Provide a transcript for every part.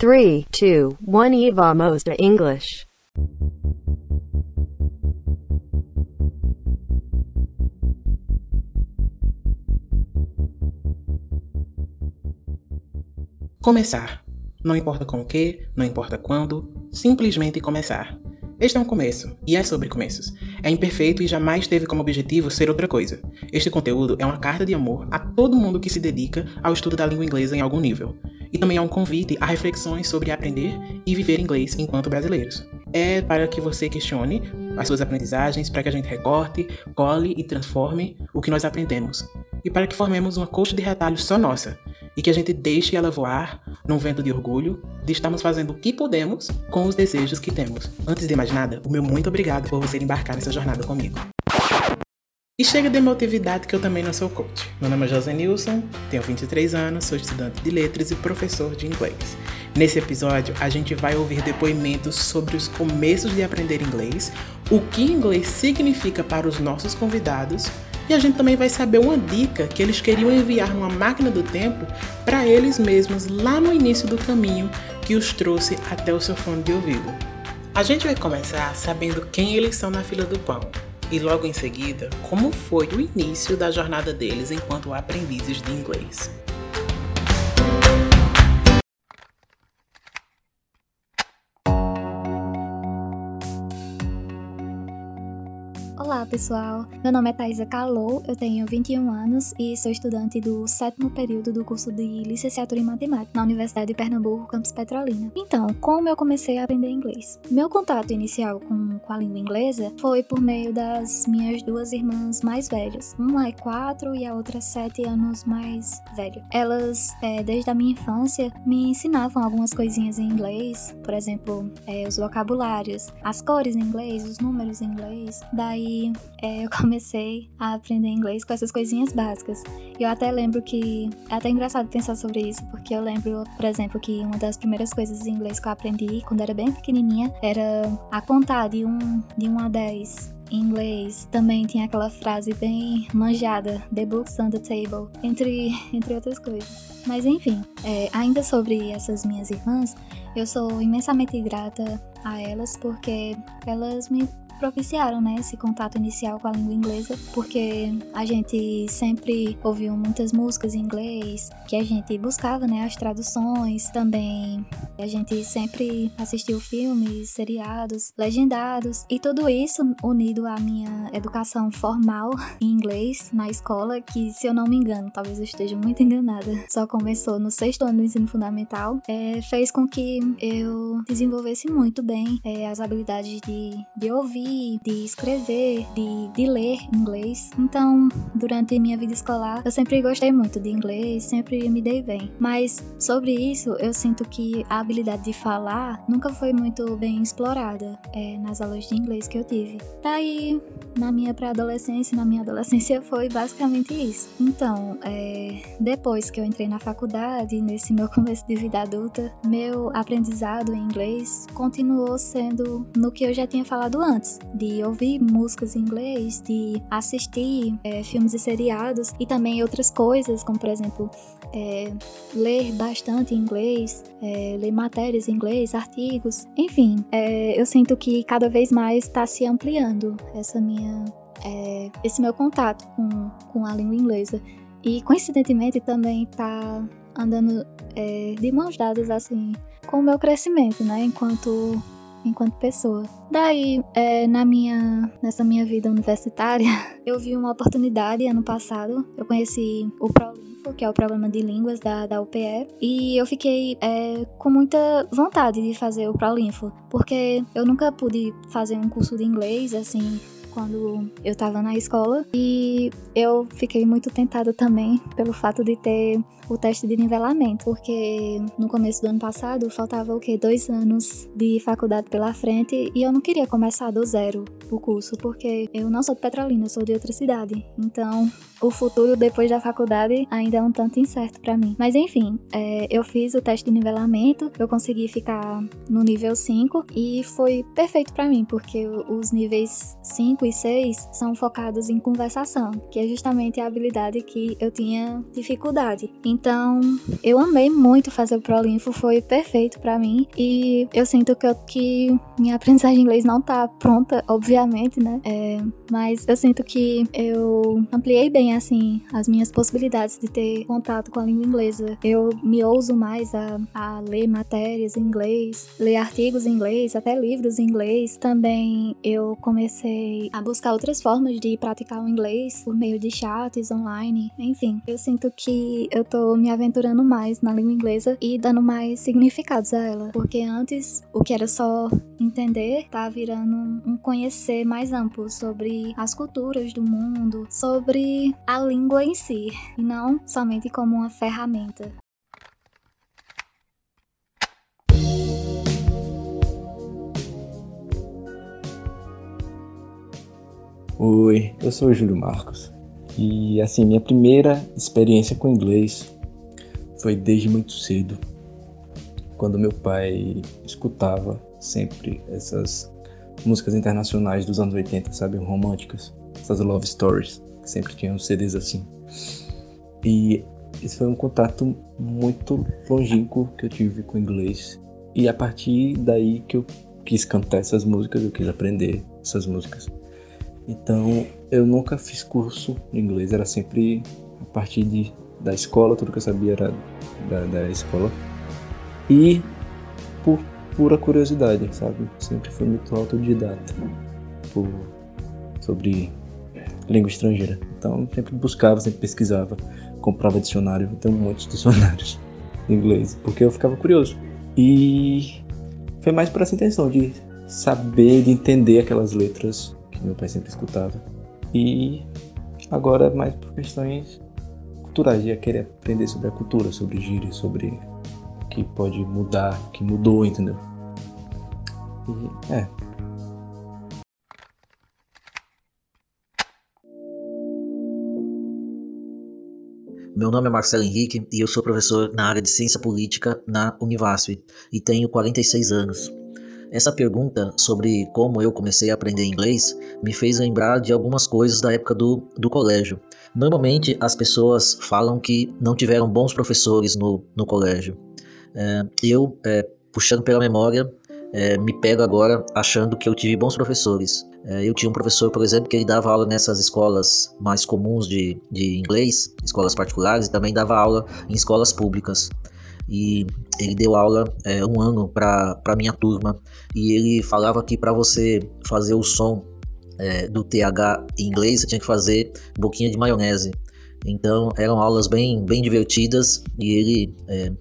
3, 2, 1 e vamos a English. Começar. Não importa com o que, não importa quando, simplesmente começar. Este é um começo, e é sobre começos. É imperfeito e jamais teve como objetivo ser outra coisa. Este conteúdo é uma carta de amor a todo mundo que se dedica ao estudo da língua inglesa em algum nível. E também é um convite a reflexões sobre aprender e viver inglês enquanto brasileiros. É para que você questione as suas aprendizagens, para que a gente recorte, cole e transforme o que nós aprendemos. E para que formemos uma coxa de retalhos só nossa, e que a gente deixe ela voar num vento de orgulho de estarmos fazendo o que podemos com os desejos que temos. Antes de mais nada, o meu muito obrigado por você embarcar nessa jornada comigo. E chega de emotividade que eu também não sou coach. Meu nome é José Nilson, tenho 23 anos, sou estudante de letras e professor de inglês. Nesse episódio, a gente vai ouvir depoimentos sobre os começos de aprender inglês, o que inglês significa para os nossos convidados e a gente também vai saber uma dica que eles queriam enviar numa máquina do tempo para eles mesmos lá no início do caminho que os trouxe até o seu fone de ouvido. A gente vai começar sabendo quem eles são na fila do pão e logo em seguida como foi o início da jornada deles enquanto aprendizes de inglês. Olá, pessoal. Meu nome é Thaisa Calou, eu tenho 21 anos e sou estudante do sétimo período do curso de Licenciatura em Matemática na Universidade de Pernambuco, campus Petrolina. Então, como eu comecei a aprender inglês? Meu contato inicial com, com a língua inglesa foi por meio das minhas duas irmãs mais velhas. Uma é 4 e a outra é 7 anos mais velha. Elas, é, desde a minha infância, me ensinavam algumas coisinhas em inglês, por exemplo, é, os vocabulários, as cores em inglês, os números em inglês. Daí é, eu comecei a aprender inglês com essas coisinhas básicas. E eu até lembro que. É até engraçado pensar sobre isso, porque eu lembro, por exemplo, que uma das primeiras coisas em inglês que eu aprendi quando era bem pequenininha era a contar de 1 um, de um a 10 em inglês também tinha aquela frase bem manjada, The books on the table, entre, entre outras coisas. Mas enfim, é, ainda sobre essas minhas irmãs, eu sou imensamente grata a elas porque elas me propiciaram né, esse contato inicial com a língua inglesa, porque a gente sempre ouviu muitas músicas em inglês, que a gente buscava né, as traduções, também a gente sempre assistiu filmes, seriados, legendados, e tudo isso unido à minha educação formal em inglês na escola, que se eu não me engano, talvez eu esteja muito enganada, só começou no sexto ano do ensino fundamental, é, fez com que eu desenvolvesse muito bem é, as habilidades de, de ouvir de escrever, de, de ler inglês. Então, durante minha vida escolar, eu sempre gostei muito de inglês, sempre me dei bem. Mas sobre isso, eu sinto que a habilidade de falar nunca foi muito bem explorada é, nas aulas de inglês que eu tive. Daí, na minha pré-adolescência, na minha adolescência, foi basicamente isso. Então, é, depois que eu entrei na faculdade, nesse meu começo de vida adulta, meu aprendizado em inglês continuou sendo no que eu já tinha falado antes de ouvir músicas em inglês, de assistir é, filmes e seriados e também outras coisas, como por exemplo é, ler bastante inglês, é, ler matérias em inglês, artigos, enfim, é, eu sinto que cada vez mais está se ampliando essa minha, é, esse meu contato com, com a língua inglesa. E coincidentemente também está andando é, de mãos dadas assim com o meu crescimento, né, enquanto enquanto pessoa. Daí, é, na minha, nessa minha vida universitária, eu vi uma oportunidade ano passado. Eu conheci o ProLinfo, que é o programa de línguas da, da UPE, e eu fiquei é, com muita vontade de fazer o ProLinfo, porque eu nunca pude fazer um curso de inglês assim quando eu estava na escola e eu fiquei muito tentada também pelo fato de ter o teste de nivelamento, porque no começo do ano passado faltava o que dois anos de faculdade pela frente e eu não queria começar do zero o curso, porque eu não sou de Petrolina, eu sou de outra cidade. Então, o futuro depois da faculdade ainda é um tanto incerto para mim. Mas enfim, é, eu fiz o teste de nivelamento, eu consegui ficar no nível 5 e foi perfeito para mim, porque os níveis 5 e 6 são focados em conversação, que é justamente a habilidade que eu tinha dificuldade. Então, eu amei muito fazer o Prolinfo, foi perfeito para mim e eu sinto que, eu, que minha aprendizagem de inglês não tá pronta, obviamente, né? É, mas eu sinto que eu ampliei bem, assim, as minhas possibilidades de ter contato com a língua inglesa. Eu me ouso mais a, a ler matérias em inglês, ler artigos em inglês, até livros em inglês. Também eu comecei a buscar outras formas de praticar o inglês por meio de chats online, enfim. Eu sinto que eu tô me aventurando mais na língua inglesa e dando mais significados a ela, porque antes o que era só entender tá virando um conhecer mais amplo sobre as culturas do mundo, sobre a língua em si, e não somente como uma ferramenta. Oi, eu sou o Júlio Marcos. E assim, minha primeira experiência com inglês foi desde muito cedo, quando meu pai escutava sempre essas músicas internacionais dos anos 80, sabe, românticas, essas love stories, que sempre tinham CDs assim. E esse foi um contato muito longínquo que eu tive com o inglês. E a partir daí que eu quis cantar essas músicas, eu quis aprender essas músicas. Então, eu nunca fiz curso de inglês, era sempre a partir de, da escola, tudo que eu sabia era da, da escola. E por pura curiosidade, sabe? Sempre fui muito autodidata por, sobre língua estrangeira. Então, sempre buscava, sempre pesquisava, comprava dicionário, tenho muitos dicionários em inglês, porque eu ficava curioso. E foi mais por essa intenção de saber, de entender aquelas letras que meu pai sempre escutava. E agora mais por questões culturais, de querer aprender sobre a cultura, sobre gírias, sobre o que pode mudar, o que mudou, entendeu? E é. Meu nome é Marcelo Henrique e eu sou professor na área de Ciência Política na Univasf e tenho 46 anos. Essa pergunta sobre como eu comecei a aprender inglês me fez lembrar de algumas coisas da época do, do colégio. Normalmente as pessoas falam que não tiveram bons professores no, no colégio. É, eu, é, puxando pela memória, é, me pego agora achando que eu tive bons professores. É, eu tinha um professor, por exemplo, que ele dava aula nessas escolas mais comuns de, de inglês, escolas particulares, e também dava aula em escolas públicas e ele deu aula é, um ano para minha turma e ele falava que para você fazer o som é, do TH em inglês você tinha que fazer pouquinho de maionese. Então eram aulas bem, bem divertidas e ele é,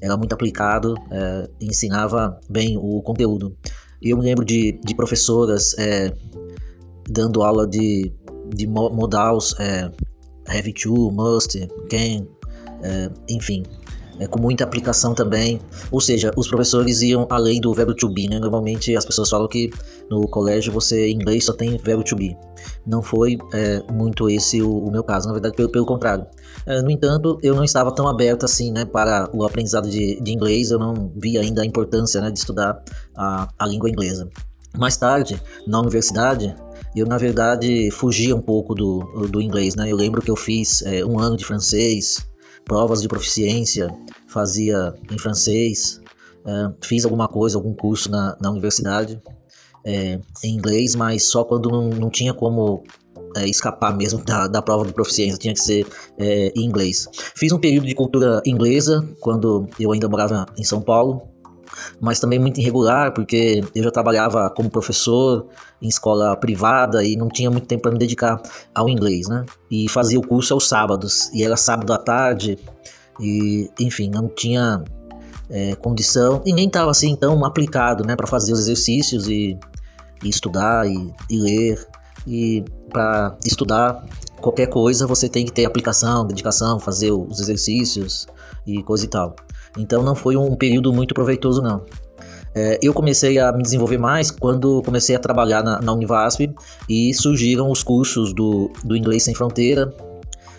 era muito aplicado, é, ensinava bem o conteúdo. Eu me lembro de, de professoras é, dando aula de, de modals, é, have to, must, can, enfim, é, com muita aplicação também. Ou seja, os professores iam além do verbo to be, né? Normalmente as pessoas falam que no colégio você em inglês só tem verbo to be. Não foi é, muito esse o, o, meu caso, na verdade, pelo, pelo contrário. É, no entanto, eu não estava tão aberto assim, né, para o aprendizado de, de inglês, eu não via ainda a importância, né, de estudar a, a língua inglesa. Mais tarde, na universidade, eu na verdade fugia um pouco do, do inglês, né? Eu lembro que eu fiz é, um ano de francês, provas de proficiência, fazia em francês, uh, fiz alguma coisa, algum curso na, na universidade é, em inglês, mas só quando não, não tinha como é, escapar mesmo da, da prova de proficiência, tinha que ser é, em inglês. Fiz um período de cultura inglesa quando eu ainda morava em São Paulo, mas também muito irregular, porque eu já trabalhava como professor em escola privada e não tinha muito tempo para me dedicar ao inglês, né? E fazia o curso aos sábados, e era sábado à tarde, e enfim, não tinha é, condição, e nem estava assim tão aplicado, né, para fazer os exercícios e, e estudar e, e ler. E para estudar qualquer coisa você tem que ter aplicação, dedicação, fazer os exercícios e coisa e tal. Então não foi um período muito proveitoso não. É, eu comecei a me desenvolver mais quando comecei a trabalhar na, na Univasp e surgiram os cursos do, do Inglês Sem Fronteira.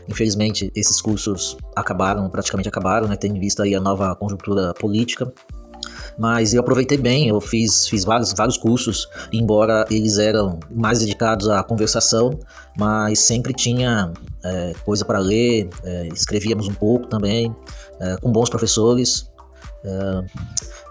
Infelizmente, esses cursos acabaram, praticamente acabaram, né, tendo em vista aí a nova conjuntura política. Mas eu aproveitei bem, eu fiz, fiz vários, vários cursos, embora eles eram mais dedicados à conversação, mas sempre tinha é, coisa para ler, é, escrevíamos um pouco também, é, com bons professores. É,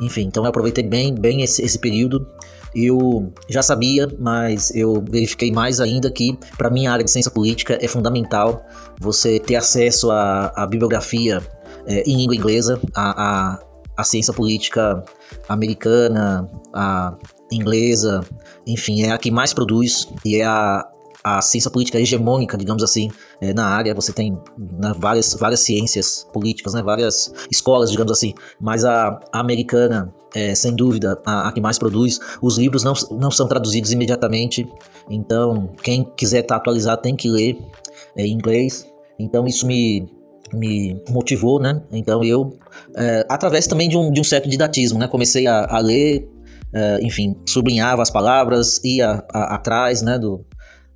enfim, então eu aproveitei bem, bem esse, esse período eu já sabia, mas eu verifiquei mais ainda que, para minha área de ciência política, é fundamental você ter acesso à, à bibliografia é, em língua inglesa, à, à, à ciência política americana, a inglesa, enfim, é a que mais produz e é a, a ciência política hegemônica, digamos assim, é, na área. Você tem né, várias, várias ciências políticas, né, várias escolas, digamos assim, mas a, a americana, é, sem dúvida, a, a, que mais produz. Os livros não, não são traduzidos imediatamente, então quem quiser estar tá atualizado tem que ler é, em inglês. Então isso me, me motivou, né? Então eu, é, através também de um, de um certo didatismo, né? Comecei a, a ler, é, enfim, sublinhava as palavras, ia a, atrás, né? Do,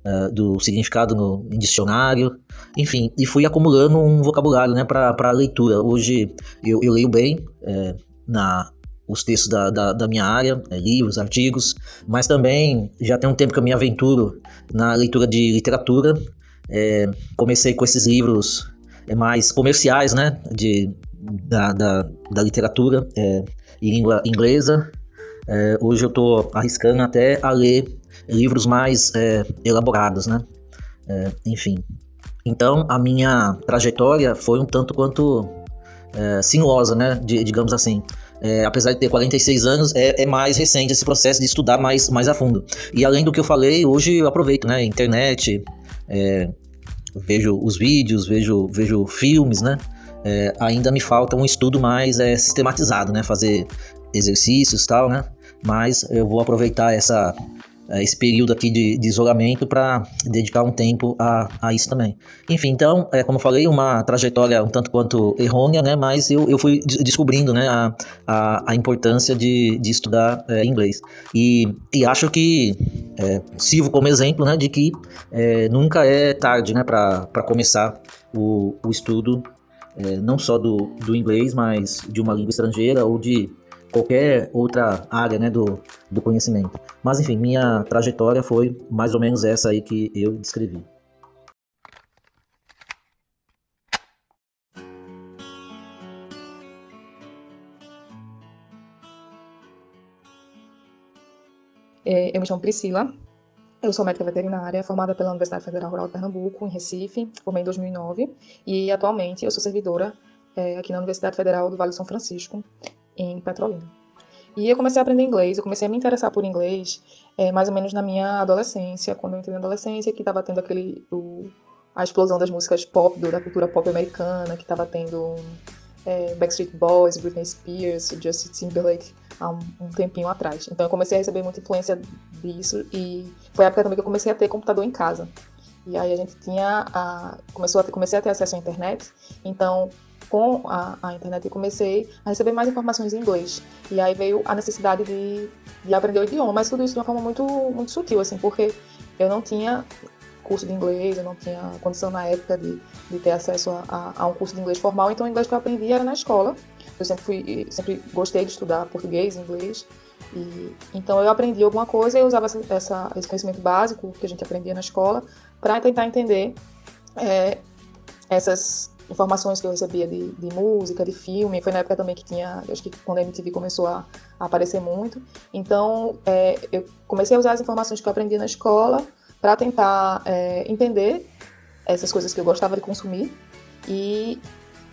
uh, do significado no em dicionário, enfim, e fui acumulando um vocabulário né, para leitura. Hoje eu, eu leio bem é, na, os textos da, da, da minha área, é, livros, artigos, mas também já tem um tempo que eu me aventuro na leitura de literatura. É, comecei com esses livros é, mais comerciais, né, de, da, da, da literatura é, em língua inglesa. É, hoje eu estou arriscando até a ler livros mais é, elaborados, né? É, enfim. Então, a minha trajetória foi um tanto quanto é, sinuosa, né? De, digamos assim. É, apesar de ter 46 anos, é, é, mais recente esse processo de estudar mais, mais a fundo. E além do que eu falei, hoje eu aproveito, né? Internet, é, vejo os vídeos, vejo, vejo filmes, né? É, ainda me falta um estudo mais é, sistematizado, né? Fazer exercícios tal, né? Mas eu vou aproveitar essa esse período aqui de, de isolamento para dedicar um tempo a, a isso também. Enfim, então, é, como eu falei, uma trajetória um tanto quanto errônea, né, mas eu, eu fui descobrindo né, a, a, a importância de, de estudar é, inglês. E, e acho que é, sirvo como exemplo né, de que é, nunca é tarde né, para começar o, o estudo, não só do, do inglês, mas de uma língua estrangeira ou de qualquer outra área né, do, do conhecimento. Mas enfim, minha trajetória foi mais ou menos essa aí que eu descrevi. É, eu me chamo Priscila, eu sou médica veterinária, formada pela Universidade Federal Rural de Pernambuco, em Recife, formei em 2009, e atualmente eu sou servidora é, aqui na Universidade Federal do Vale do São Francisco, em Petrolina. E eu comecei a aprender inglês, eu comecei a me interessar por inglês é, mais ou menos na minha adolescência, quando eu entrei na adolescência, que estava tendo aquele o, a explosão das músicas pop, do, da cultura pop americana, que estava tendo é, Backstreet Boys, Britney Spears, Justin Timberlake há um, um, tempinho atrás. Então eu comecei a receber muita influência disso e foi a época também que eu comecei a ter computador em casa. E aí a gente tinha a, começou a comecei a ter acesso à internet, então com a, a, internet eu comecei a receber mais informações em inglês. E aí veio a necessidade de, de aprender o idioma, mas tudo isso de uma forma muito, muito sutil, assim, porque eu não tinha curso de inglês, eu não tinha condição na época de, de ter acesso a, a, a, um curso de inglês formal, então o inglês que eu aprendi era na escola. Eu sempre fui, sempre gostei de estudar português, inglês, e, então eu aprendi alguma coisa e usava essa, essa, esse conhecimento básico que a gente aprendia na escola para tentar entender é, essas informações que eu recebia de, de, música, de filme. Foi na época também que tinha, acho que quando a MTV começou a, a aparecer muito. Então, é, eu comecei a usar as informações que eu aprendi na escola para tentar é, entender essas coisas que eu gostava de consumir. E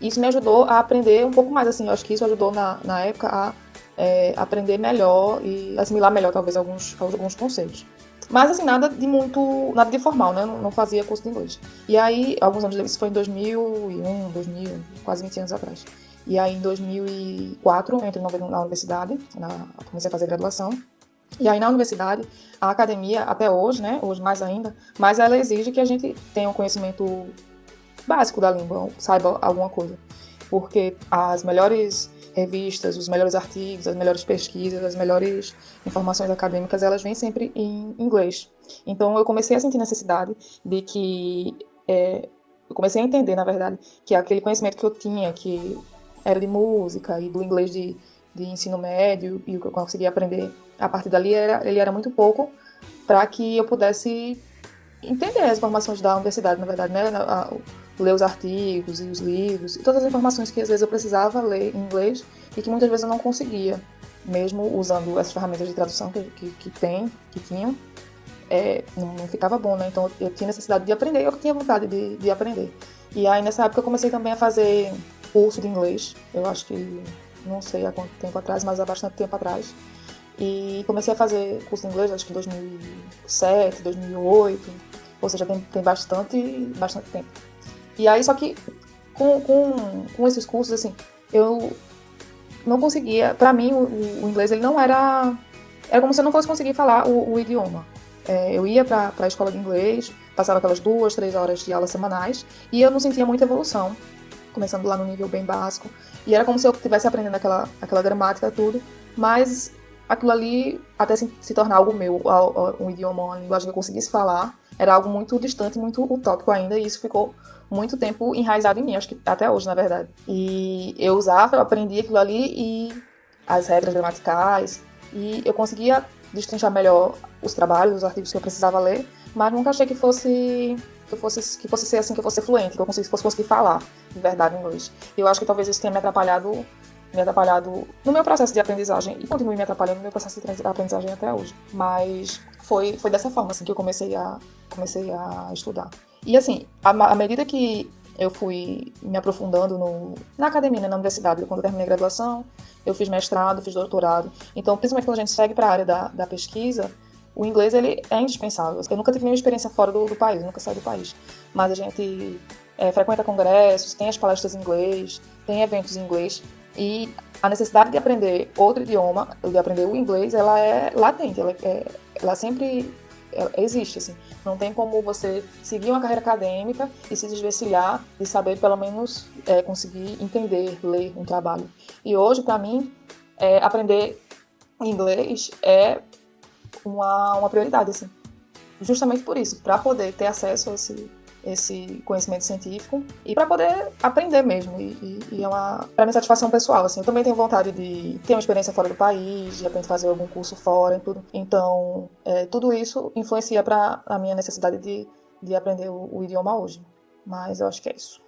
isso me ajudou a aprender um pouco mais, assim, eu acho que isso ajudou na, na época a é, aprender melhor e assimilar melhor, talvez, alguns, alguns conceitos. Mas, assim, nada de muito. nada de formal, né? Não, não fazia curso de inglês. E aí, alguns anos isso foi em 2001, 2000, quase 20 anos atrás. E aí, em 2004, eu entrei na universidade, na, comecei a fazer graduação. E aí, na universidade, a academia, até hoje, né? Hoje mais ainda, mas ela exige que a gente tenha um conhecimento básico da língua, saiba alguma coisa. Porque as melhores revistas, os melhores artigos, as melhores pesquisas, as melhores informações acadêmicas, elas vêm sempre em inglês. Então eu comecei a sentir necessidade de que é, eu comecei a entender, na verdade, que aquele conhecimento que eu tinha, que era de música e do inglês de, de ensino médio e o que eu consegui aprender a partir dali era, ele era muito pouco para que eu pudesse entender as informações da universidade, na verdade, né? Ler os artigos e os livros, e todas as informações que às vezes eu precisava ler em inglês e que muitas vezes eu não conseguia, mesmo usando as ferramentas de tradução que, que, que tem, que tinham, é, não, não, ficava bom, né? Então eu tinha necessidade de aprender, eu tinha vontade de, de aprender. E aí nessa época eu comecei também a fazer curso de inglês, eu acho que não sei há quanto tempo atrás, mas há bastante tempo atrás. E comecei a fazer curso de inglês, acho que em 2007, 2008, ou seja, tem, tem bastante, bastante tempo. E aí, só que com, com, com esses cursos, assim, eu não conseguia. Para mim, o, o, inglês ele não era. Era como se eu não fosse conseguir falar o, o idioma. É, eu ia para a escola de inglês, passava aquelas duas, três horas de aulas semanais e eu não sentia muita evolução, começando lá no nível bem básico. E era como se eu estivesse aprendendo aquela, aquela gramática tudo, mas aquilo ali, até se, se tornar algo meu, um idioma, uma linguagem que eu conseguisse falar, era algo muito distante, muito utópico ainda, e isso ficou muito tempo enraizado em mim, acho que até hoje, na verdade. E eu usava, eu aprendi aquilo ali e as regras gramaticais, e eu conseguia destrinchar melhor os trabalhos, os artigos que eu precisava ler, mas nunca achei que fosse que fosse que fosse ser assim, que eu fosse fluente, que eu fosse, fosse conseguir falar de verdade inglês. Eu acho que talvez isso tenha me atrapalhado me atrapalhado no meu processo de aprendizagem e continue me atrapalhando no meu processo de aprendizagem até hoje. Mas foi, foi dessa forma assim que eu comecei a comecei a estudar. E assim, à medida que eu fui me aprofundando no, na academia, né, na universidade, quando eu terminei a graduação, eu fiz mestrado, fiz doutorado. Então, principalmente quando a gente segue para a área da, da pesquisa, o inglês ele é indispensável. Eu nunca tive nenhuma experiência fora do, do país, nunca saí do país. Mas a gente é, frequenta congressos, tem as palestras em inglês, tem eventos em inglês. E a necessidade de aprender outro idioma, de aprender o inglês, ela é latente, ela, é, ela sempre existe, assim. Não tem como você seguir uma carreira acadêmica e se desvencilhar de saber, pelo menos, é, conseguir entender, ler um trabalho. E hoje, para mim, é, aprender inglês é uma, uma prioridade, assim. Justamente por isso, para poder ter acesso a esse esse conhecimento científico e para poder aprender mesmo. E, e, é uma para minha satisfação pessoal. Assim, eu também tenho vontade de ter uma experiência fora do país, de repente fazer algum curso fora e tudo. Então, é, tudo isso influencia para a minha necessidade de, de aprender o, o idioma hoje. Mas eu acho que é isso.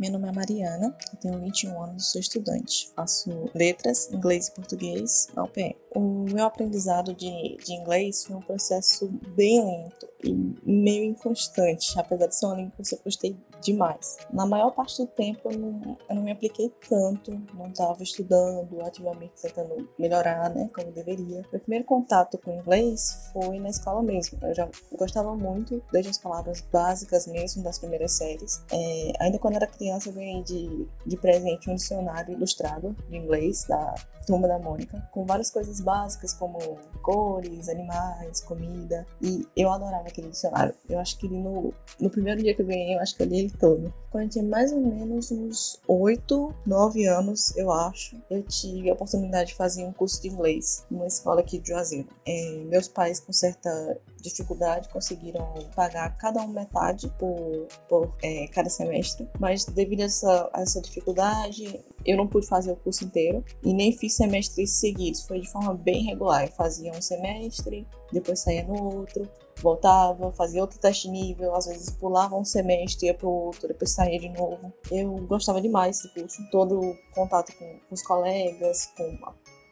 Meu nome é Mariana, eu tenho 21 anos, sou estudante. Faço letras, inglês e português na UPM. O meu aprendizado de, de inglês foi um processo bem lento e meio inconstante, apesar de ser uma língua que eu gostei demais. Na maior parte do tempo eu não, eu não me apliquei tanto, não estava estudando ativamente, tentando melhorar, né, como deveria. Meu primeiro contato com inglês foi na escola mesmo. Eu já gostava muito, desde as palavras básicas mesmo, das primeiras séries. É, ainda quando era criança eu ganhei de, de presente um dicionário ilustrado de inglês da Turma da Mônica, com várias coisas básicas como cores, animais, comida, e eu adorava aquele dicionário. Eu acho que no, no primeiro dia que eu ganhei, eu acho que eu li ele todo. Quando eu tinha mais ou menos uns 8, 9 anos, eu acho, eu tive a oportunidade de fazer um curso de inglês numa escola aqui de Juazeiro. É, meus pais, com certa dificuldade, conseguiram pagar cada um metade por, por é, cada semestre, mas devido a essa, a essa dificuldade, eu não pude fazer o curso inteiro e nem fiz semestres seguidos, foi de forma bem regular. Eu fazia um semestre, depois saía no outro, voltava, fazia outro teste nível, às vezes pulava um semestre, ia pro outro, depois saía de novo. Eu gostava demais desse curso, todo o contato com, com os colegas, com,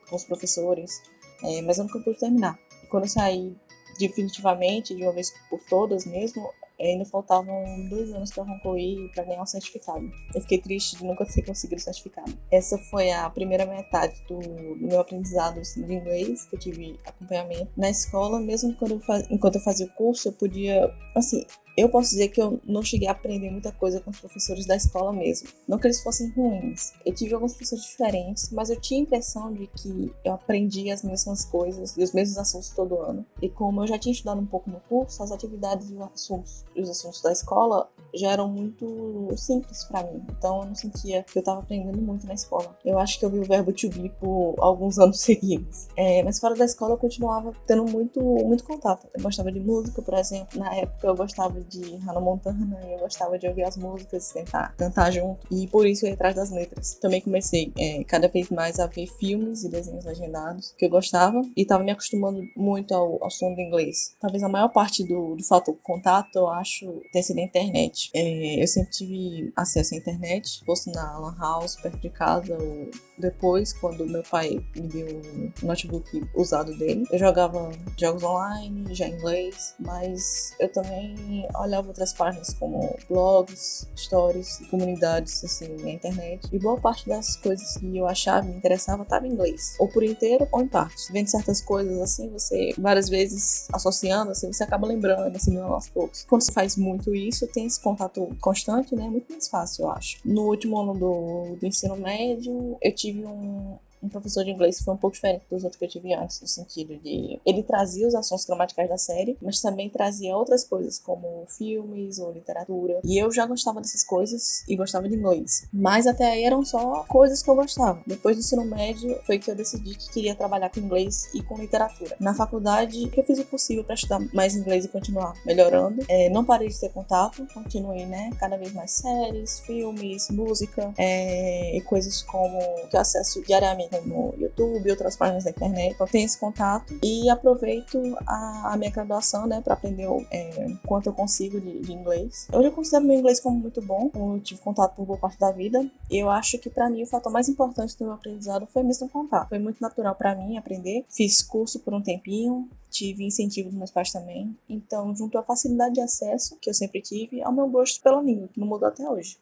com os professores, é, mas eu nunca pude terminar. Quando eu saí definitivamente, de uma vez por todas mesmo, ainda faltavam dois anos para concluir para ganhar o um certificado. Eu fiquei triste de nunca ter conseguido o certificado. Essa foi a primeira metade do, do meu aprendizado assim, de inglês, que eu tive acompanhamento na escola, mesmo quando eu faz, enquanto eu fazia o curso, eu podia, assim, eu posso dizer que eu não cheguei a aprender muita coisa com os professores da escola mesmo. Não que eles fossem ruins. Eu tive alguns professores diferentes, mas eu tinha a impressão de que eu aprendi as mesmas coisas e os mesmos assuntos todo ano. E como eu já tinha estudado um pouco no curso, as atividades e os assuntos, os assuntos da escola já eram muito simples para mim. Então eu não sentia que eu estava aprendendo muito na escola. Eu acho que eu vi o verbo to be por alguns anos seguidos. É, mas fora da escola eu continuava tendo muito, muito contato. Eu gostava de música, por exemplo. Na época eu gostava de Hannah Montana e eu gostava de ouvir as músicas, tentar cantar junto. E por isso eu ia atrás das letras. Também comecei é, cada vez mais a ver filmes e desenhos legendados que eu gostava e estava me acostumando muito ao, ao som do inglês. Talvez a maior parte do, do contato eu acho ter sido a internet. É, eu sempre tive acesso à internet, fosse na Lan House, perto de casa, ou depois, quando meu pai me deu um notebook usado dele. Eu jogava jogos online, já em inglês, mas eu também olhava outras páginas como blogs, stories, comunidades assim na internet. E boa parte das coisas que eu achava me interessava estava em inglês, ou por inteiro ou em partes. Vendo certas coisas assim, você várias vezes associando, assim, você acaba lembrando, assim, aos poucos. Quando você faz muito isso, tem esse contato constante, né? É muito mais fácil, eu acho. No último ano do, do ensino médio, eu tive um, um professor de inglês foi um pouco diferente dos outros que eu tive antes, no sentido de ele trazia os assuntos gramaticais da série, mas também trazia outras coisas, como filmes ou literatura. E eu já gostava dessas coisas e gostava de inglês. Mas até aí eram só coisas que eu gostava. Depois do ensino médio foi que eu decidi que queria trabalhar com inglês e com literatura. Na faculdade, eu fiz o possível para estudar mais inglês e continuar melhorando. É, não parei de ter contato, continuei, né? Cada vez mais séries, filmes, música é, e coisas como que eu acesso diariamente como YouTube, outras páginas da internet. Então tenho esse contato e aproveito a, a minha graduação, né, para aprender é, quanto eu consigo de, de, inglês. Hoje eu considero meu inglês como muito bom, eu tive contato por boa parte da vida. Eu acho que para mim o fator mais importante do meu aprendizado foi mesmo o contato. Foi muito natural para mim aprender. Fiz curso por um tempinho, tive incentivo dos meus pais também. Então, junto à facilidade de acesso que eu sempre tive, ao meu gosto pela língua, que não mudou até hoje.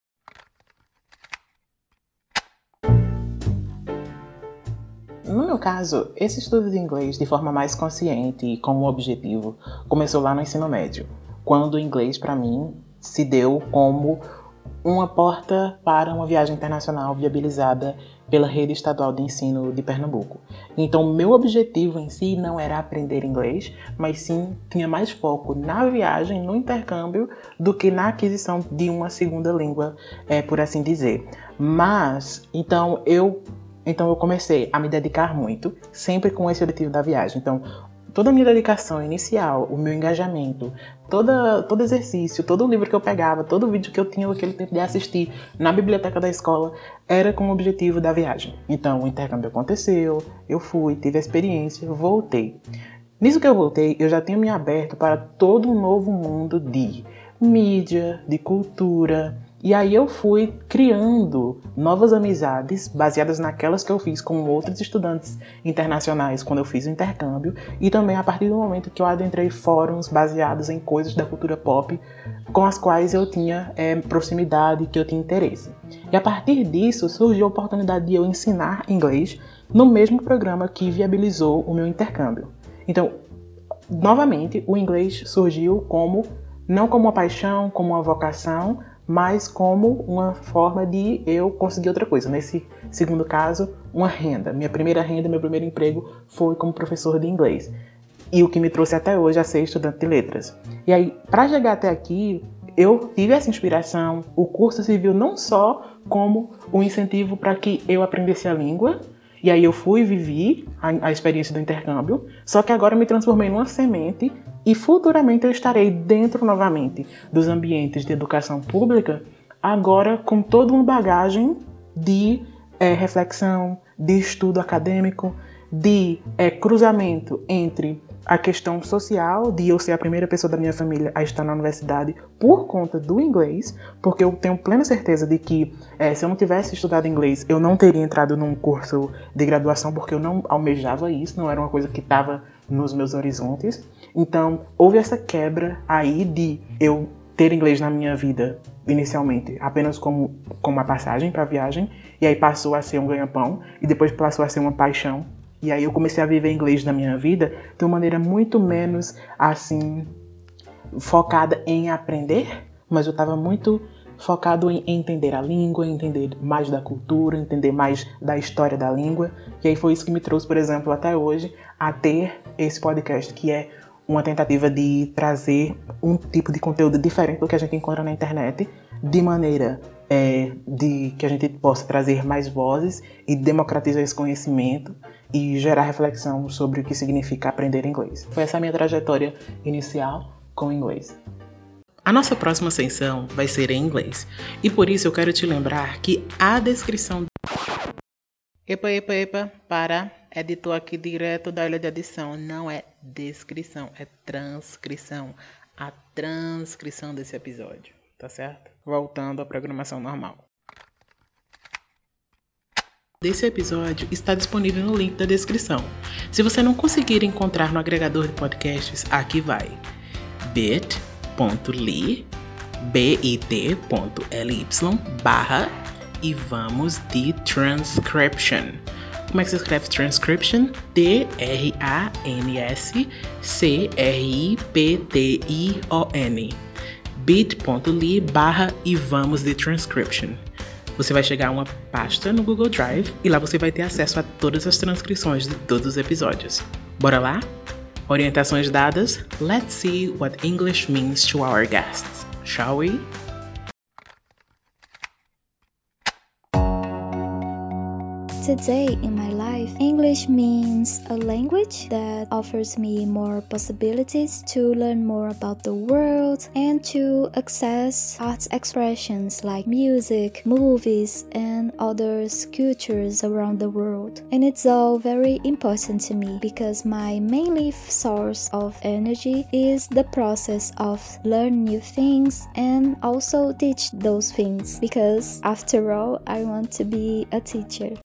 No meu caso, esse estudo de inglês de forma mais consciente e com um objetivo começou lá no ensino médio, quando o inglês para mim se deu como uma porta para uma viagem internacional viabilizada pela rede estadual de ensino de Pernambuco. Então, meu objetivo em si não era aprender inglês, mas sim tinha mais foco na viagem, no intercâmbio, do que na aquisição de uma segunda língua, é, por assim dizer. Mas, então, eu então eu comecei a me dedicar muito, sempre com esse objetivo da viagem. Então, toda a minha dedicação inicial, o meu engajamento, toda, todo exercício, todo livro que eu pegava, todo vídeo que eu tinha aquele tempo de assistir na biblioteca da escola, era com o objetivo da viagem. Então o intercâmbio aconteceu, eu fui, tive a experiência, voltei. Nisso que eu voltei, eu já tinha me aberto para todo um novo mundo de mídia, de cultura, e aí eu fui criando novas amizades baseadas naquelas que eu fiz com outros estudantes internacionais quando eu fiz o intercâmbio e também a partir do momento que eu adentrei fóruns baseados em coisas da cultura pop com as quais eu tinha é, proximidade, que eu tinha interesse. E a partir disso surgiu a oportunidade de eu ensinar inglês no mesmo programa que viabilizou o meu intercâmbio. Então, novamente, o inglês surgiu como não como uma paixão, como uma vocação, mas como uma forma de eu conseguir outra coisa. Nesse segundo caso, uma renda. Minha primeira renda, meu primeiro emprego foi como professor de inglês. E o que me trouxe até hoje a ser estudante de letras. E aí, para chegar até aqui, eu tive essa inspiração. O curso serviu não só como um incentivo para que eu aprendesse a língua, e aí eu fui vivi a, a experiência do intercâmbio, só que agora me transformei numa semente e futuramente eu estarei dentro novamente dos ambientes de educação pública, agora com toda uma bagagem de é, reflexão, de estudo acadêmico, de é, cruzamento entre a questão social de eu ser a primeira pessoa da minha família a estar na universidade por conta do inglês, porque eu tenho plena certeza de que é, se eu não tivesse estudado inglês, eu não teria entrado num curso de graduação, porque eu não almejava isso, não era uma coisa que estava nos meus horizontes. Então, houve essa quebra aí de eu ter inglês na minha vida inicialmente apenas como, como uma passagem para viagem, e aí passou a ser um ganha-pão, e depois passou a ser uma paixão e aí eu comecei a viver inglês na minha vida de uma maneira muito menos assim focada em aprender, mas eu estava muito focado em entender a língua, entender mais da cultura, entender mais da história da língua. E aí foi isso que me trouxe, por exemplo, até hoje, a ter esse podcast, que é uma tentativa de trazer um tipo de conteúdo diferente do que a gente encontra na internet, de maneira é, de que a gente possa trazer mais vozes e democratizar esse conhecimento e gerar reflexão sobre o que significa aprender inglês. Foi essa a minha trajetória inicial com o inglês. A nossa próxima sessão vai ser em inglês, e por isso eu quero te lembrar que a descrição. Epa, epa, epa, para. Editor aqui direto da ilha de adição. Não é descrição, é transcrição. A transcrição desse episódio, tá certo? Voltando à programação normal. Desse episódio está disponível no link da descrição. Se você não conseguir encontrar no agregador de podcasts, aqui vai: bit.ly bit.ly barra e vamos de transcription. Como é que se escreve transcription? T-R-A-N-S-C-R-I-P-T-I-O-N bit.ly barra e vamos de transcription. Você vai chegar a uma pasta no Google Drive e lá você vai ter acesso a todas as transcrições de todos os episódios. Bora lá? Orientações dadas, let's see what English means to our guests, shall we? Today in my life, English means a language that offers me more possibilities to learn more about the world and to access art expressions like music, movies, and other cultures around the world. And it's all very important to me because my main source of energy is the process of learn new things and also teach those things because after all, I want to be a teacher.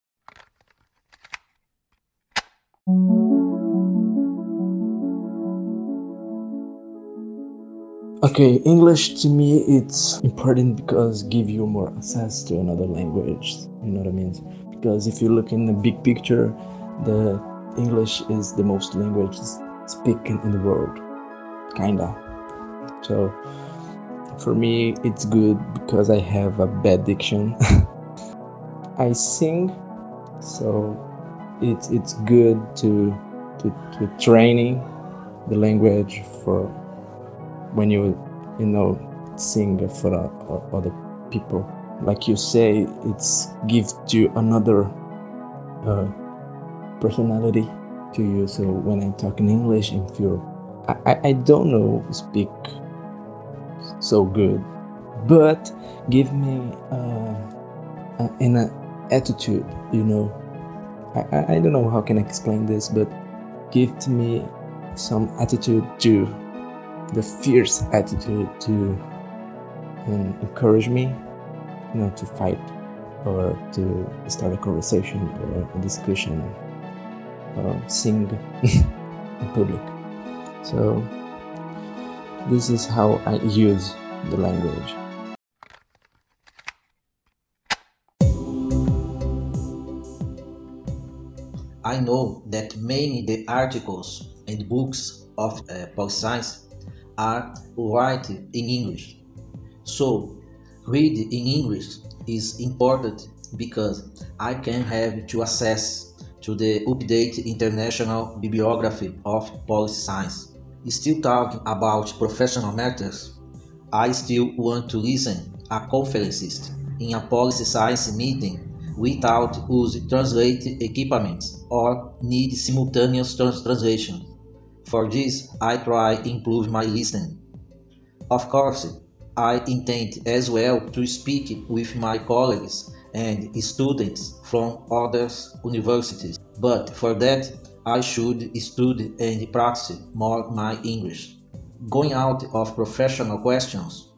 Okay, English to me it's important because give you more access to another language. You know what I mean? Because if you look in the big picture, the English is the most language spoken in the world, kinda. So for me, it's good because I have a bad diction. I sing, so it's it's good to to to training the language for when you you know sing for uh, other people. Like you say it's gives you another uh, personality to you. So when i talk in english and feel I, I don't know speak so good but give me uh, an attitude you know I, I don't know how can I explain this, but give to me some attitude to the fierce attitude to um, encourage me, you know, to fight or to start a conversation or a discussion or sing in public. So this is how I use the language. I know that many the articles and books of uh, science are written in English. So, read in English is important because I can have to access to the updated international bibliography of policy science. Still talking about professional matters, I still want to listen a conferencist in a policy science meeting without using translate equipments or need simultaneous trans translation. For this, I try improve my listening. Of course, I intend as well to speak with my colleagues and students from other universities, but for that I should study and practice more my English. Going out of professional questions,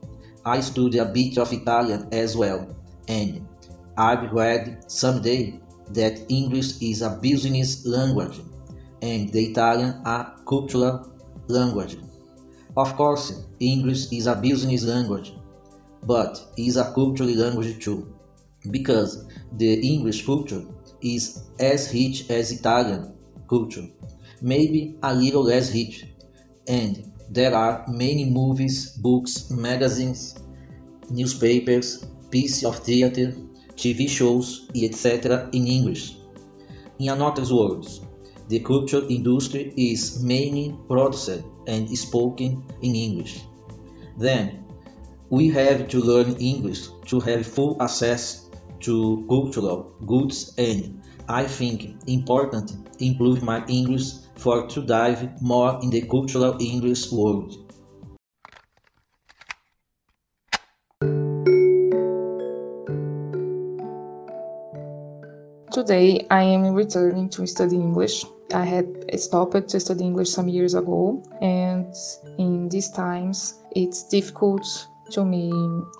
I study a bit of Italian as well, and I've read someday that English is a business language and the Italian a cultural language. Of course, English is a business language, but is a cultural language too, because the English culture is as rich as Italian culture, maybe a little less rich, and there are many movies, books, magazines, newspapers, pieces of theater, TV shows, etc. in English. In another words, the culture industry is mainly produced and spoken in English. Then, we have to learn English to have full access to cultural goods and I think important improve my English for to dive more in the cultural English world. Today, I am returning to study English. I had stopped to study English some years ago, and in these times, it's difficult to me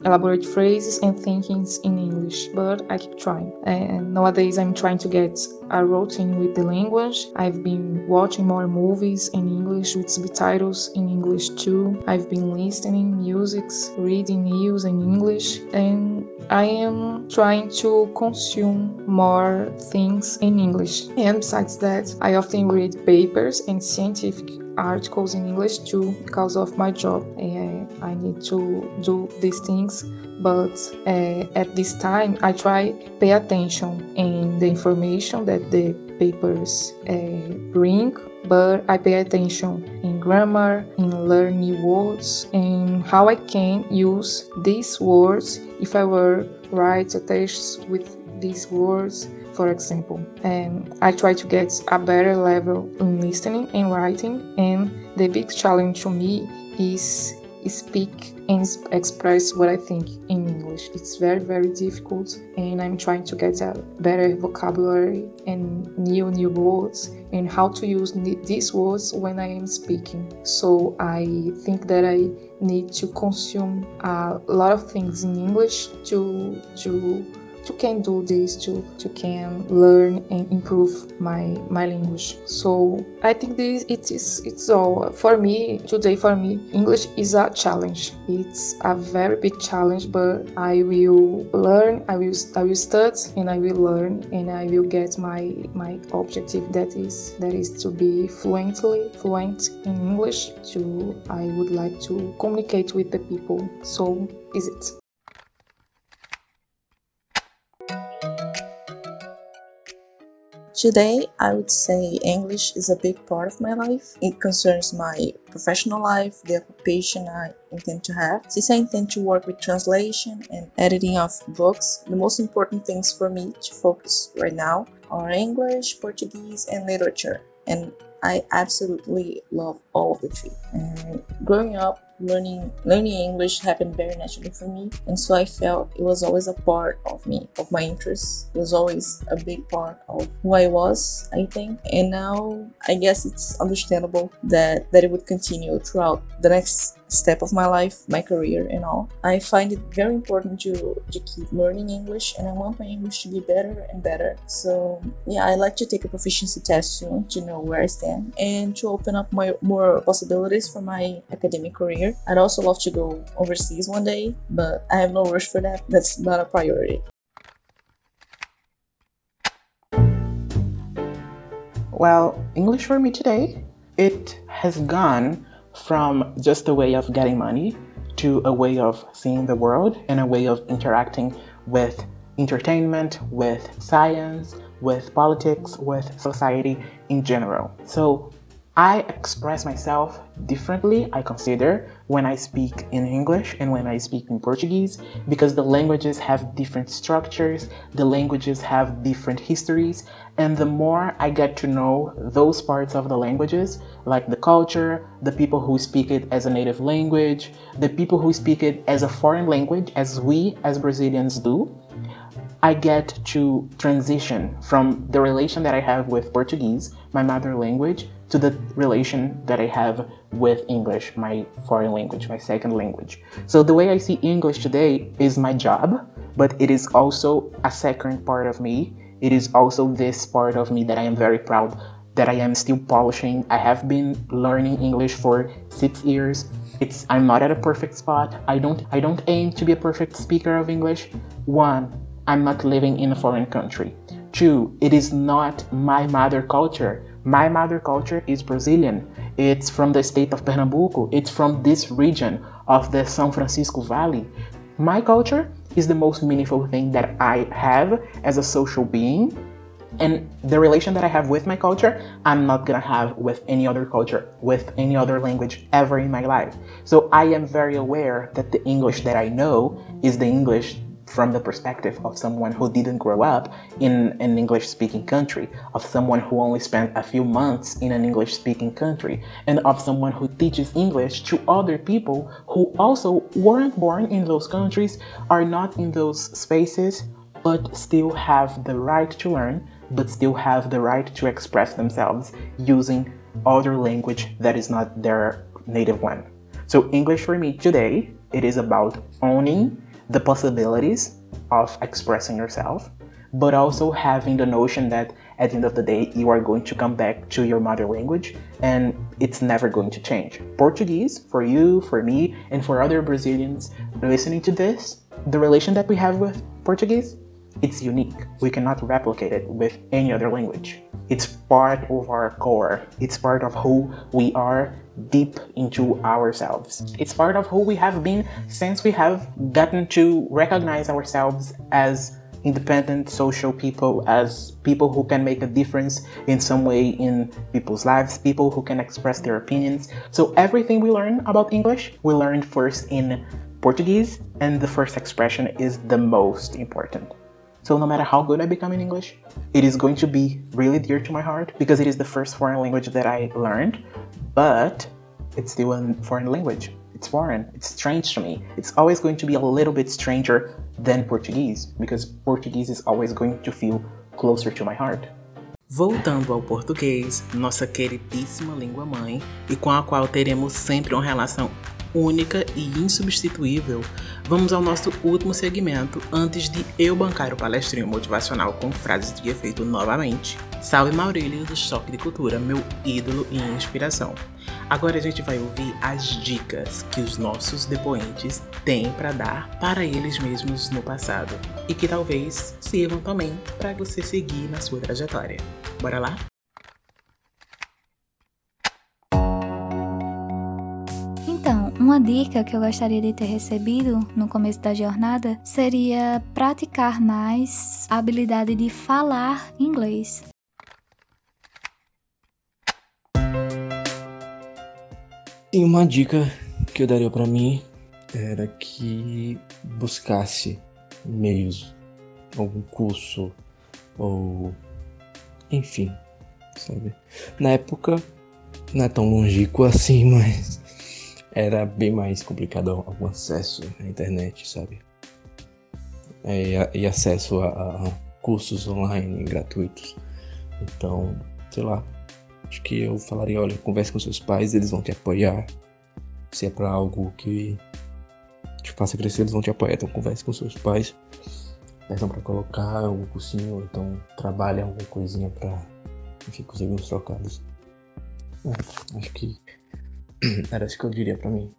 elaborate phrases and thinkings in English, but I keep trying. And nowadays I'm trying to get a routine with the language. I've been watching more movies in English with subtitles in English too. I've been listening musics, reading news in English, and I am trying to consume more things in English. And besides that, I often read papers and scientific articles in English too because of my job. Uh, I need to do these things, but uh, at this time I try to pay attention in the information that the papers uh, bring. But I pay attention in grammar, in learning words, and how I can use these words if I were write a text with these words for example. And I try to get a better level in listening and writing. And the big challenge to me is speak express what I think in English. It's very, very difficult, and I'm trying to get a better vocabulary and new, new words and how to use these words when I am speaking. So I think that I need to consume a lot of things in English to to to can do this to to can learn and improve my my language. So i think this it is it's all. For me today for me english is a challenge. It's a very big challenge but i will learn i will i will study and i will learn and i will get my my objective that is that is to be fluently fluent in english to i would like to communicate with the people. So is it Today, I would say English is a big part of my life. It concerns my professional life, the occupation I intend to have. Since I intend to work with translation and editing of books, the most important things for me to focus right now are English, Portuguese, and literature. And I absolutely love all of the three. And growing up, learning learning English happened very naturally for me, and so I felt it was always a part of me, of my interests. It was always a big part of who I was, I think. And now I guess it's understandable that that it would continue throughout the next step of my life, my career, and all. I find it very important to, to keep learning English, and I want my English to be better and better. So, yeah, I like to take a proficiency test soon to know where I stand and to open up my more possibilities for my academic career. I'd also love to go overseas one day, but I have no rush for that. That's not a priority. Well, English for me today, it has gone from just a way of getting money to a way of seeing the world and a way of interacting with entertainment, with science, with politics, with society in general. So I express myself differently, I consider, when I speak in English and when I speak in Portuguese, because the languages have different structures, the languages have different histories, and the more I get to know those parts of the languages, like the culture, the people who speak it as a native language, the people who speak it as a foreign language, as we as Brazilians do, I get to transition from the relation that I have with Portuguese, my mother language, to the relation that I have with English, my foreign language, my second language. So the way I see English today is my job, but it is also a second part of me. It is also this part of me that I am very proud that I am still polishing. I have been learning English for 6 years. It's I'm not at a perfect spot. I don't I don't aim to be a perfect speaker of English. One, I'm not living in a foreign country. Two, it is not my mother culture My mother culture is Brazilian. It's from the state of Pernambuco. It's from this region of the San Francisco Valley. My culture is the most meaningful thing that I have as a social being. And the relation that I have with my culture, I'm not gonna have with any other culture, with any other language ever in my life. So I am very aware that the English that I know is the English from the perspective of someone who didn't grow up in an English speaking country, of someone who only spent a few months in an English speaking country, and of someone who teaches English to other people who also weren't born in those countries, are not in those spaces, but still have the right to learn, but still have the right to express themselves using other language that is not their native one. So English for me today, it is about owning the possibilities of expressing yourself, but also having the notion that at the end of the day, you are going to come back to your mother language and it's never going to change. Portuguese, for you, for me, and for other Brazilians listening to this, the relation that we have with Portuguese, it's unique. We cannot replicate it with any other language. It's part of our core. It's part of who we are deep into ourselves. It's part of who we have been since we have gotten to recognize ourselves as independent social people, as people who can make a difference in some way in people's lives, people who can express their opinions. So everything we learn about English, we learned first in Portuguese, and the first expression is the most important. So no matter how good I become in mm-hmm. English, it is going to be really dear to my heart because it is the first foreign language that I learned, but it's still a foreign language. It's foreign, it's strange to me. It's always going to be a little bit stranger than Portuguese because Portuguese is always going to feel closer to my heart. Voltando ao português, nossa queridíssima língua mãe, e com a qual teremos sempre uma relação única e insubstituível, vamos ao nosso último segmento antes de eu bancar o palestrinho motivacional com frases de efeito novamente. Salve Maurílio do Choque de Cultura, meu ídolo e inspiração. Agora a gente vai ouvir as dicas que os nossos depoentes têm para dar para eles mesmos no passado e que talvez sirvam também para você seguir na sua trajetória. Bora lá? Uma dica que eu gostaria de ter recebido no começo da jornada seria praticar mais a habilidade de falar inglês. E uma dica que eu daria para mim era que buscasse meios, algum curso ou enfim, sabe? Na época não é tão longínquo assim, mas era bem mais complicado algum acesso à internet, sabe? É, e, acesso a, a cursos online gratuitos. Então, sei lá, acho que eu falaria, olha, converse com seus pais, eles vão te apoiar. Se é para algo que te faça crescer, eles vão te apoiar. Então converse com seus pais, peçam para colocar algum cursinho, ou então trabalhe alguma coisinha para enfim, conseguir uns trocados. É, acho que era isso que eu diria para mim.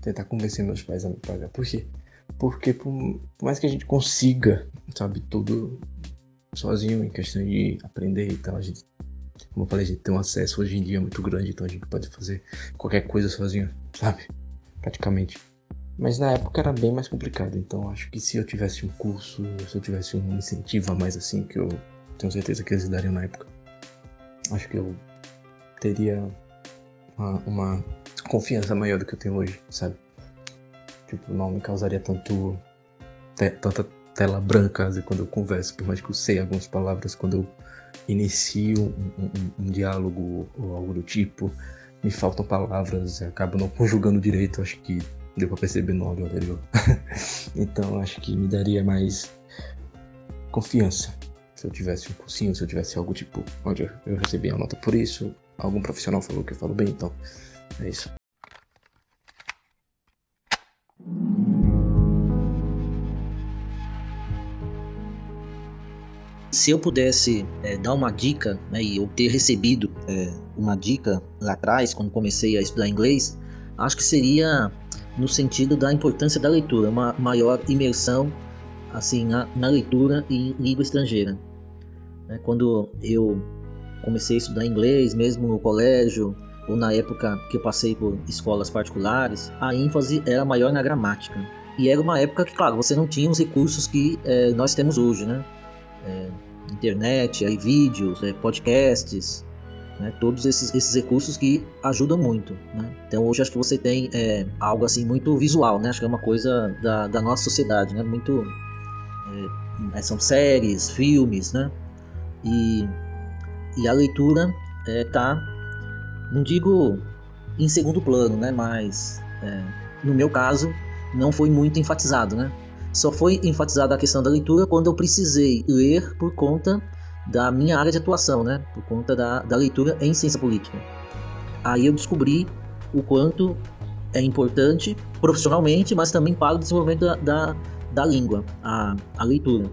Tentar convencer meus pais a me pagar. Por quê? Porque por, por mais que a gente consiga, sabe, tudo sozinho em questão de aprender e tal, a gente, como eu falei, a gente tem um acesso hoje em dia muito grande, então a gente pode fazer qualquer coisa sozinho, sabe? Praticamente. Mas na época era bem mais complicado, então acho que se eu tivesse um curso, se eu tivesse um incentivo a mais assim, que eu tenho certeza que eles dariam na época, acho que eu teria uma, uma confiança maior do que eu tenho hoje, sabe? Tipo, não me causaria tanto te, tanta tela branca quando eu converso, por mais que eu sei algumas palavras, quando eu inicio um, um, um diálogo ou algo do tipo, me faltam palavras, acabo não conjugando direito, acho que deu pra perceber no áudio anterior. então acho que me daria mais confiança se eu tivesse um cursinho, se eu tivesse algo tipo, onde eu recebi a nota por isso, algum profissional falou que eu falo bem, então é isso. Se eu pudesse é, dar uma dica, né, e eu ter recebido é, uma dica lá atrás, quando comecei a estudar inglês, acho que seria no sentido da importância da leitura, uma maior imersão assim na, na leitura em língua estrangeira. Né, quando eu comecei a estudar inglês, mesmo no colégio, ou na época que eu passei por escolas particulares, a ênfase era maior na gramática. E era uma época que, claro, você não tinha os recursos que é, nós temos hoje, né? É, internet, aí vídeos, é, podcasts, né? todos esses, esses recursos que ajudam muito. Né? Então hoje acho que você tem é, algo assim muito visual, né? acho que é uma coisa da, da nossa sociedade, né? muito é, são séries, filmes, né? E, e a leitura está, é, não digo em segundo plano, né? Mas é, no meu caso não foi muito enfatizado, né? Só foi enfatizada a questão da leitura quando eu precisei ler por conta da minha área de atuação, né? Por conta da, da leitura em ciência política. Aí eu descobri o quanto é importante profissionalmente, mas também para o desenvolvimento da, da, da língua, a, a leitura.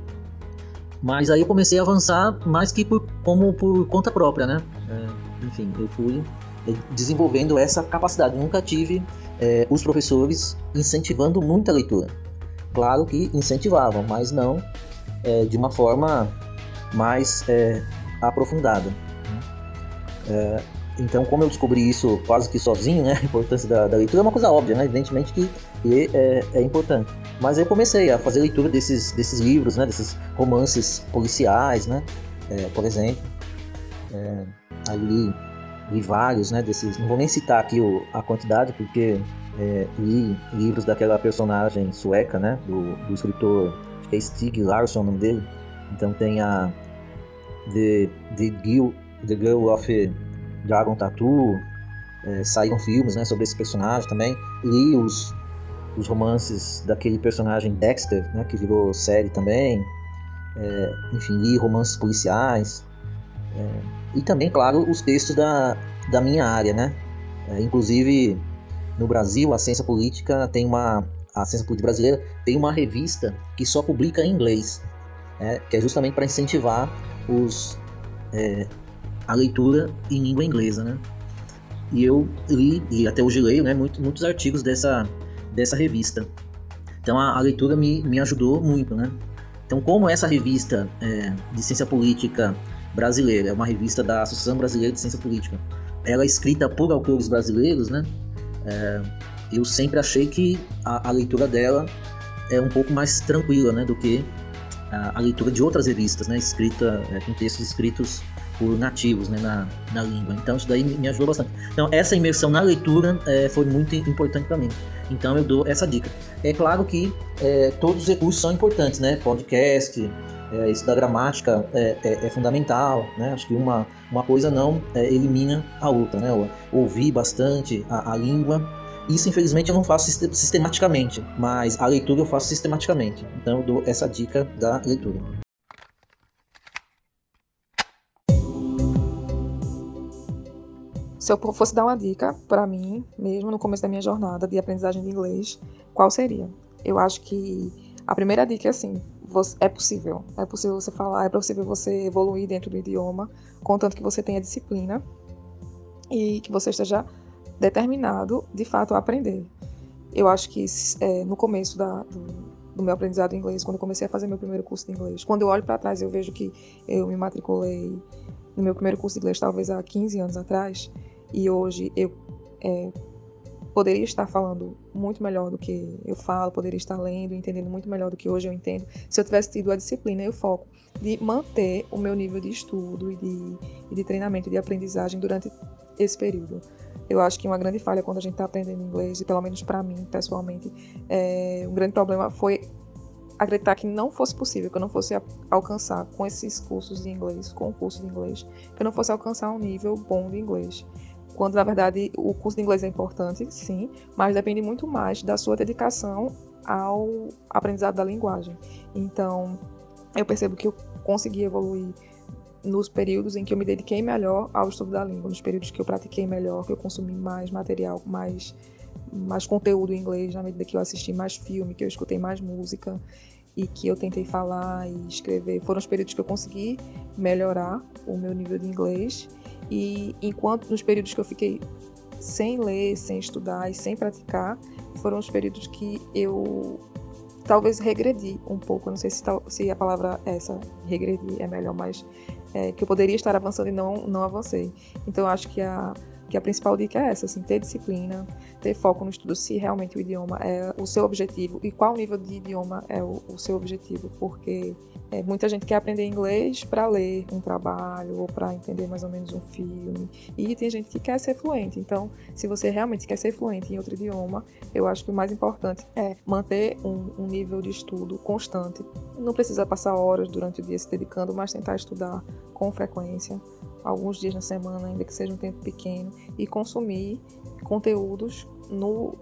Mas aí eu comecei a avançar mais que por, como por conta própria, né? É, enfim, eu fui é, desenvolvendo essa capacidade. Eu nunca tive é, os professores incentivando muita leitura. Claro que incentivavam, mas não é, de uma forma mais é, aprofundada. É, então, como eu descobri isso quase que sozinho, né, a importância da, da leitura é uma coisa óbvia, né? Evidentemente que ler é, é, importante. Mas eu comecei a fazer leitura desses, desses livros, né, desses romances policiais, né, é, por exemplo. É, aí li, vários, né, desses. Não vou nem citar aqui o, a quantidade, porque é, li livros daquela personagem sueca, né? Do, do escritor, é Stig Larsson o nome dele. Então tem a The, The, Girl, The Girl of Dragon Tattoo. É, saíram filmes né, sobre esse personagem também. Li os, os romances daquele personagem Dexter, né, que virou série também. É, enfim, li romances policiais. É, e também, claro, os textos da, da minha área, né? É, inclusive, no Brasil, a ciência política tem uma. A ciência política brasileira tem uma revista que só publica em inglês, né, que é justamente para incentivar os, é, a leitura em língua inglesa, né? E eu li, e até hoje leio, né, muito, muitos artigos dessa, dessa revista. Então a, a, leitura me, me ajudou muito, né? Então como essa revista é, de ciência política brasileira é uma revista da Associação Brasileira de Ciência Política, ela é escrita por autores brasileiros, né? É, eu sempre achei que a, a, leitura dela é um pouco mais tranquila, né, do que a, a leitura de outras revistas, né, escrita é, com textos escritos por nativos, né, na, na língua. Então isso daí me ajudou bastante. Então essa imersão na leitura é, foi muito importante para mim. Então eu dou essa dica. É claro que é, todos os recursos são importantes, né, podcast, é, isso da gramática é, é, é, fundamental, né? Acho que uma, uma coisa não é, elimina a outra, né? Ouvir bastante a, a língua. Isso, infelizmente, eu não faço sistematicamente, mas a leitura eu faço sistematicamente. Então, eu dou essa dica da leitura. Se eu fosse dar uma dica para mim, mesmo no começo da minha jornada de aprendizagem de inglês, qual seria? Eu acho que a primeira dica é assim: você, é possível. É possível você falar, é possível você evoluir dentro do idioma, contanto que você tenha disciplina e que você esteja determinado, de fato, a aprender. Eu acho que é, no começo da, do, do, meu aprendizado em inglês, quando eu comecei a fazer meu primeiro curso de inglês, quando eu olho para trás eu vejo que eu me matriculei no meu primeiro curso de inglês talvez há 15 anos atrás, e hoje eu é, poderia estar falando muito melhor do que eu falo, poderia estar lendo, entendendo muito melhor do que hoje eu entendo, se eu tivesse tido a disciplina e o foco de manter o meu nível de estudo e de, e de treinamento de aprendizagem durante esse período. Eu acho que uma grande falha quando a gente está aprendendo inglês, e pelo menos para mim, pessoalmente, é, um grande problema foi acreditar que não fosse possível, que eu não fosse alcançar com esses cursos de inglês, com o curso de inglês, que eu não fosse alcançar um nível bom de inglês quando na verdade o curso de inglês é importante, sim, mas depende muito mais da sua dedicação ao aprendizado da linguagem. Então, eu percebo que eu consegui evoluir nos períodos em que eu me dediquei melhor ao estudo da língua, nos períodos que eu pratiquei melhor, que eu consumi mais material, mais mais conteúdo em inglês, na medida que eu assisti mais filme, que eu escutei mais música e que eu tentei falar e escrever. Foram os períodos que eu consegui melhorar o meu nível de inglês e enquanto nos períodos que eu fiquei sem ler, sem estudar e sem praticar, foram os períodos que eu talvez regredi um pouco. Não sei se, se a palavra essa, regredir, é melhor, mas é, que eu poderia estar avançando e não, não avancei. Então eu acho que a, que a principal dica é essa, assim, ter disciplina, ter foco no estudo se realmente o idioma é o seu objetivo e qual nível de idioma é o, o seu objetivo, porque é, muita gente quer aprender inglês para ler um trabalho ou para entender mais ou menos um filme, e tem gente que quer ser fluente. Então, se você realmente quer ser fluente em outro idioma, eu acho que o mais importante é manter um, um nível de estudo constante. Não precisa passar horas durante o dia se dedicando, mas tentar estudar com frequência alguns dias na semana, ainda que seja um tempo pequeno, e consumir conteúdos no,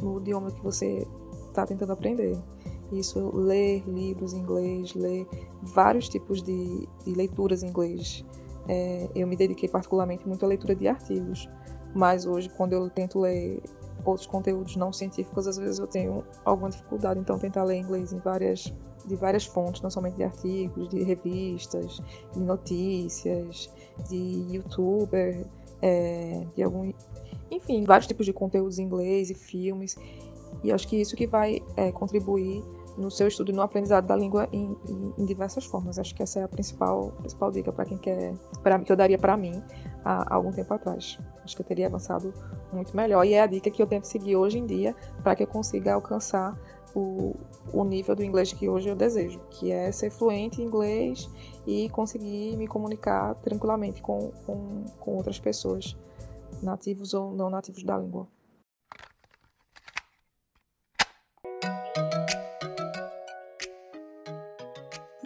no idioma que você está tentando aprender. Isso, ler livros em inglês, ler vários tipos de, de leituras em inglês. É, eu me dediquei particularmente muito à leitura de artigos, mas hoje, quando eu tento ler outros conteúdos não científicos, às vezes eu tenho alguma dificuldade, então tentar ler inglês em várias de várias fontes, não somente de artigos, de revistas, de notícias, de youtuber, é, de algum. Enfim, vários tipos de conteúdos em inglês e filmes. E acho que isso que vai é, contribuir no seu estudo e no aprendizado da língua em, em, em, diversas formas. Acho que essa é a principal, principal dica para quem quer, pra, que eu daria para mim há algum tempo atrás. Acho que eu teria avançado muito melhor. E é a dica que eu tento seguir hoje em dia para que eu consiga alcançar o, o nível do inglês que hoje eu desejo, que é ser fluente em inglês e conseguir me comunicar tranquilamente com, com, com outras pessoas, nativos ou não nativos da língua.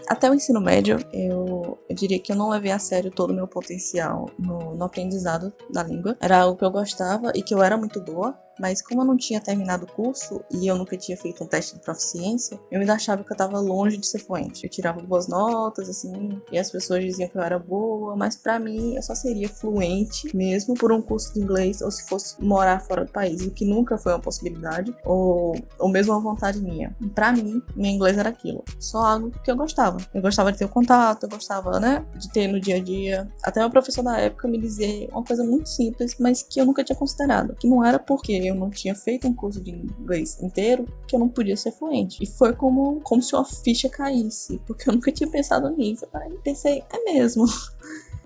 Até o ensino médio, eu, eu, diria que eu não levei a sério todo o meu potencial no, no aprendizado da língua. Era algo que eu gostava e que eu era muito boa, mas como eu não tinha terminado o curso e eu nunca tinha feito um teste de proficiência, eu ainda achava que eu estava longe de ser fluente. Eu tirava boas notas, assim, e as pessoas diziam que eu era boa, mas para mim eu só seria fluente mesmo por um curso de inglês ou se fosse morar fora do país, o que nunca foi uma possibilidade, ou, ou mesmo uma vontade minha. Para mim, meu inglês era aquilo, só algo que eu gostava. Eu gostava de ter o contato, eu gostava, né, de ter no dia a dia. Até o professor da época me dizia uma coisa muito simples, mas que eu nunca tinha considerado, que não era porque eu não tinha feito um curso de inglês inteiro que eu não podia ser fluente. E foi como, como se uma ficha caísse, porque eu nunca tinha pensado nisso. Aí pensei, é mesmo.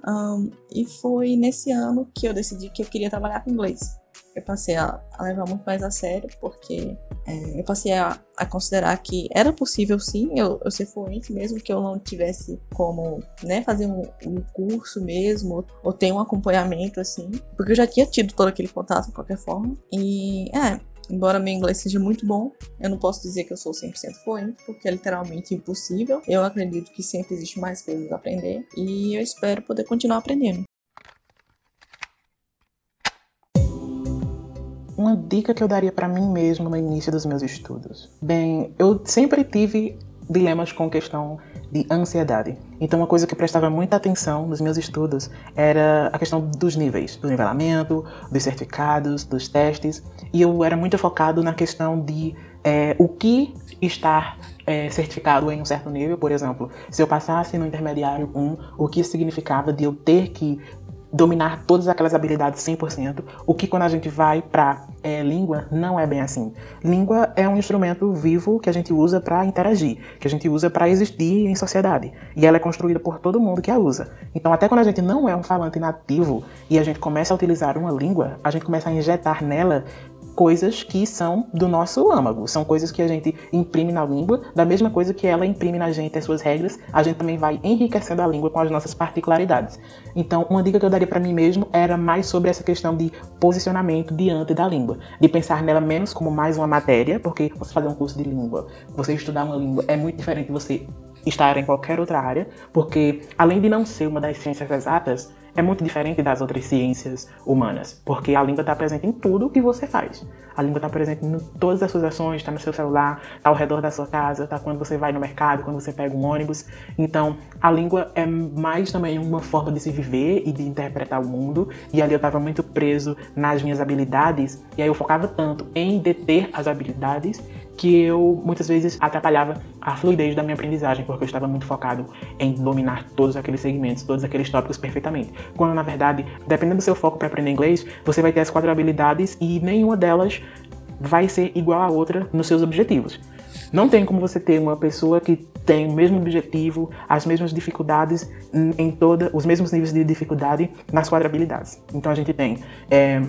Um, e foi nesse ano que eu decidi que eu queria trabalhar com inglês. Eu passei a, a levar muito mais a sério, porque é, eu passei a, a, considerar que era possível sim eu, eu, ser fluente, mesmo que eu não tivesse como né, fazer um, um curso mesmo, ou, ou, ter um acompanhamento assim, porque eu já tinha tido todo aquele contato de qualquer forma. E é, Embora meu inglês seja muito bom, eu não posso dizer que eu sou 100% fluente, porque é literalmente impossível. Eu acredito que sempre existe mais coisas a aprender e eu espero poder continuar aprendendo. Uma dica que eu daria para mim mesmo no início dos meus estudos. Bem, eu sempre tive dilemas com questão de ansiedade. Então, uma coisa que eu prestava muita atenção nos meus estudos era a questão dos níveis, do nivelamento, dos certificados, dos testes, e eu era muito focado na questão de é, o que estar é, certificado em um certo nível, por exemplo, se eu passasse no intermediário 1, o que significava de eu ter que dominar todas aquelas habilidades 100%, o que quando a gente vai para é, língua não é bem assim. Língua é um instrumento vivo que a gente usa para interagir, que a gente usa para existir em sociedade, e ela é construída por todo mundo que a usa. Então, até quando a gente não é um falante nativo e a gente começa a utilizar uma língua, a gente começa a injetar nela coisas que são do nosso âmago, são coisas que a gente imprime na língua, da mesma coisa que ela imprime na gente as suas regras, a gente também vai enriquecendo a língua com as nossas particularidades. Então, uma dica que eu daria para mim mesmo era mais sobre essa questão de posicionamento diante da língua, de pensar nela menos como mais uma matéria, porque você fazer um curso de língua, você estudar uma língua é muito diferente de você estar em qualquer outra área, porque além de não ser uma das ciências exatas, é muito diferente das outras ciências humanas, porque a língua está presente em tudo que você faz. A língua está presente em todas as suas ações, está no seu celular, está ao redor da sua casa, está quando você vai no mercado, quando você pega um ônibus. Então, a língua é mais também uma forma de se viver e de interpretar o mundo. E ali eu estava muito preso nas minhas habilidades, e aí eu focava tanto em deter as habilidades que eu muitas vezes atrapalhava a fluidez da minha aprendizagem, porque eu estava muito focado em dominar todos aqueles segmentos, todos aqueles tópicos perfeitamente. Quando na verdade, dependendo do seu foco para aprender inglês, você vai ter as quatro habilidades e nenhuma delas vai ser igual à outra nos seus objetivos. Não tem como você ter uma pessoa que tem o mesmo objetivo, as mesmas dificuldades em toda, os mesmos níveis de dificuldade nas quatro habilidades. Então a gente tem é,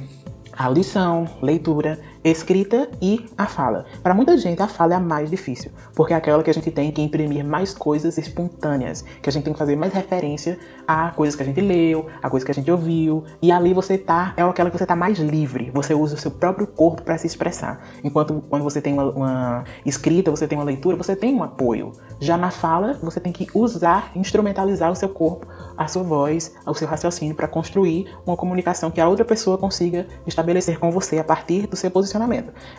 audição, leitura, escrita e a fala. Para muita gente, a fala é a mais difícil, porque é aquela que a gente tem que imprimir mais coisas espontâneas, que a gente tem que fazer mais referência a coisas que a gente leu, a coisas que a gente ouviu, e ali você tá, é aquela que você tá mais livre, você usa o seu próprio corpo para se expressar. Enquanto quando você tem uma, uma escrita, você tem uma leitura, você tem um apoio. Já na fala, você tem que usar, instrumentalizar o seu corpo, a sua voz, o seu raciocínio para construir uma comunicação que a outra pessoa consiga estabelecer com você a partir do seu posicionamento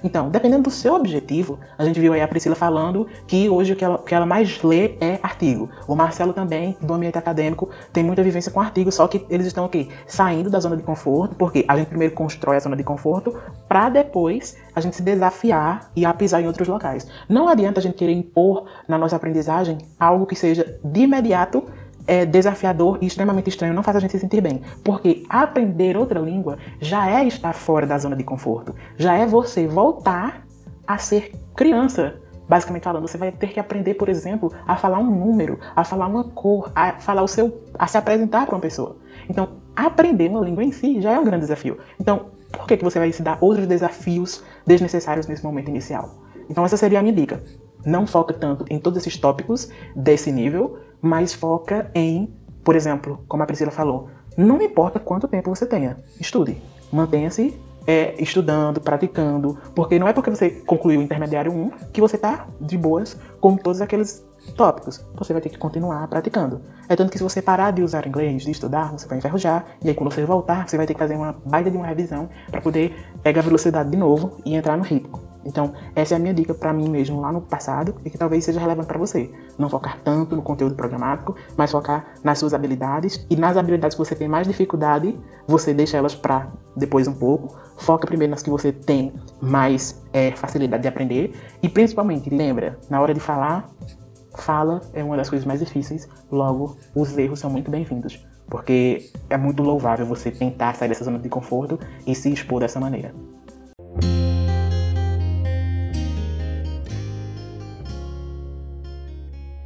Então, dependendo do seu objetivo, a gente viu aí a Priscila falando que hoje o que ela, o que ela mais lê é artigo. O Marcelo também, do ambiente acadêmico, tem muita vivência com artigos, só que eles estão aqui saindo da zona de conforto, porque a gente primeiro constrói a zona de conforto para depois a gente se desafiar e a pisar em outros locais. Não adianta a gente querer impor na nossa aprendizagem algo que seja de imediato é desafiador e extremamente estranho, não faz a gente se sentir bem. Porque aprender outra língua já é estar fora da zona de conforto. Já é você voltar a ser criança. Basicamente falando, você vai ter que aprender, por exemplo, a falar um número, a falar uma cor, a falar o seu, a se apresentar para uma pessoa. Então, aprender uma língua em si já é um grande desafio. Então, por que, que você vai se dar outros desafios desnecessários nesse momento inicial? Então, essa seria a minha dica. Não foca tanto em todos esses tópicos desse nível, mas foca em, por exemplo, como a Priscila falou, não importa quanto tempo você tenha, estude. Mantenha-se é, estudando, praticando, porque não é porque você concluiu o intermediário 1 que você está de boas com todos aqueles tópicos. Você vai ter que continuar praticando. É tanto que se você parar de usar inglês, de estudar, você vai enferrujar, e aí quando você voltar, você vai ter que fazer uma baita de uma revisão para poder pegar a velocidade de novo e entrar no ritmo. Então, essa é a minha dica para mim mesmo lá no passado e que talvez seja relevante para você. Não focar tanto no conteúdo programático, mas focar nas suas habilidades e nas habilidades que você tem mais dificuldade, você deixa elas para depois um pouco. Foca primeiro nas que você tem mais é, facilidade de aprender e principalmente lembra, na hora de falar, fala é uma das coisas mais difíceis, logo os erros são muito bem-vindos. Porque é muito louvável você tentar sair dessa zona de conforto e se expor dessa maneira.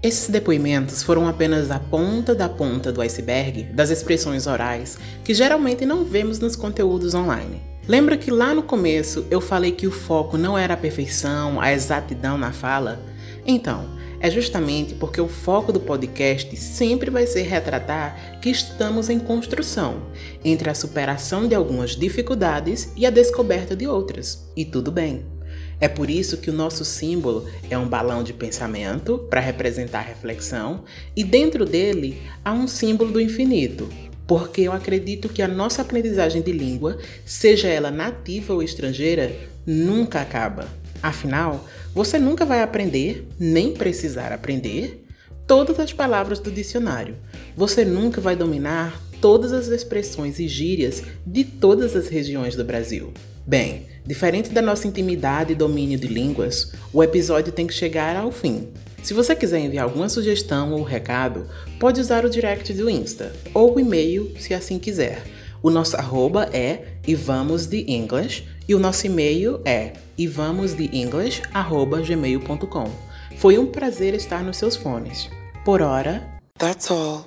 Esses depoimentos foram apenas a ponta da ponta do iceberg das expressões orais que geralmente não vemos nos conteúdos online. Lembra que lá no começo eu falei que o foco não era a perfeição, a exatidão na fala? Então, é justamente porque o foco do podcast sempre vai ser retratar que estamos em construção entre a superação de algumas dificuldades e a descoberta de outras. E tudo bem. É por isso que o nosso símbolo é um balão de pensamento para representar reflexão, e dentro dele há um símbolo do infinito, porque eu acredito que a nossa aprendizagem de língua, seja ela nativa ou estrangeira, nunca acaba. Afinal, você nunca vai aprender, nem precisar aprender, todas as palavras do dicionário. Você nunca vai dominar todas as expressões e gírias de todas as regiões do Brasil. Bem, diferente da nossa intimidade e domínio de línguas, o episódio tem que chegar ao fim. Se você quiser enviar alguma sugestão ou recado, pode usar o direct do Insta ou o e-mail se assim quiser. O nosso arroba é ivamosdeenglish e o nosso e-mail é ivamosdeenglish@gmail.com. Foi um prazer estar nos seus fones. Por hora, that's all.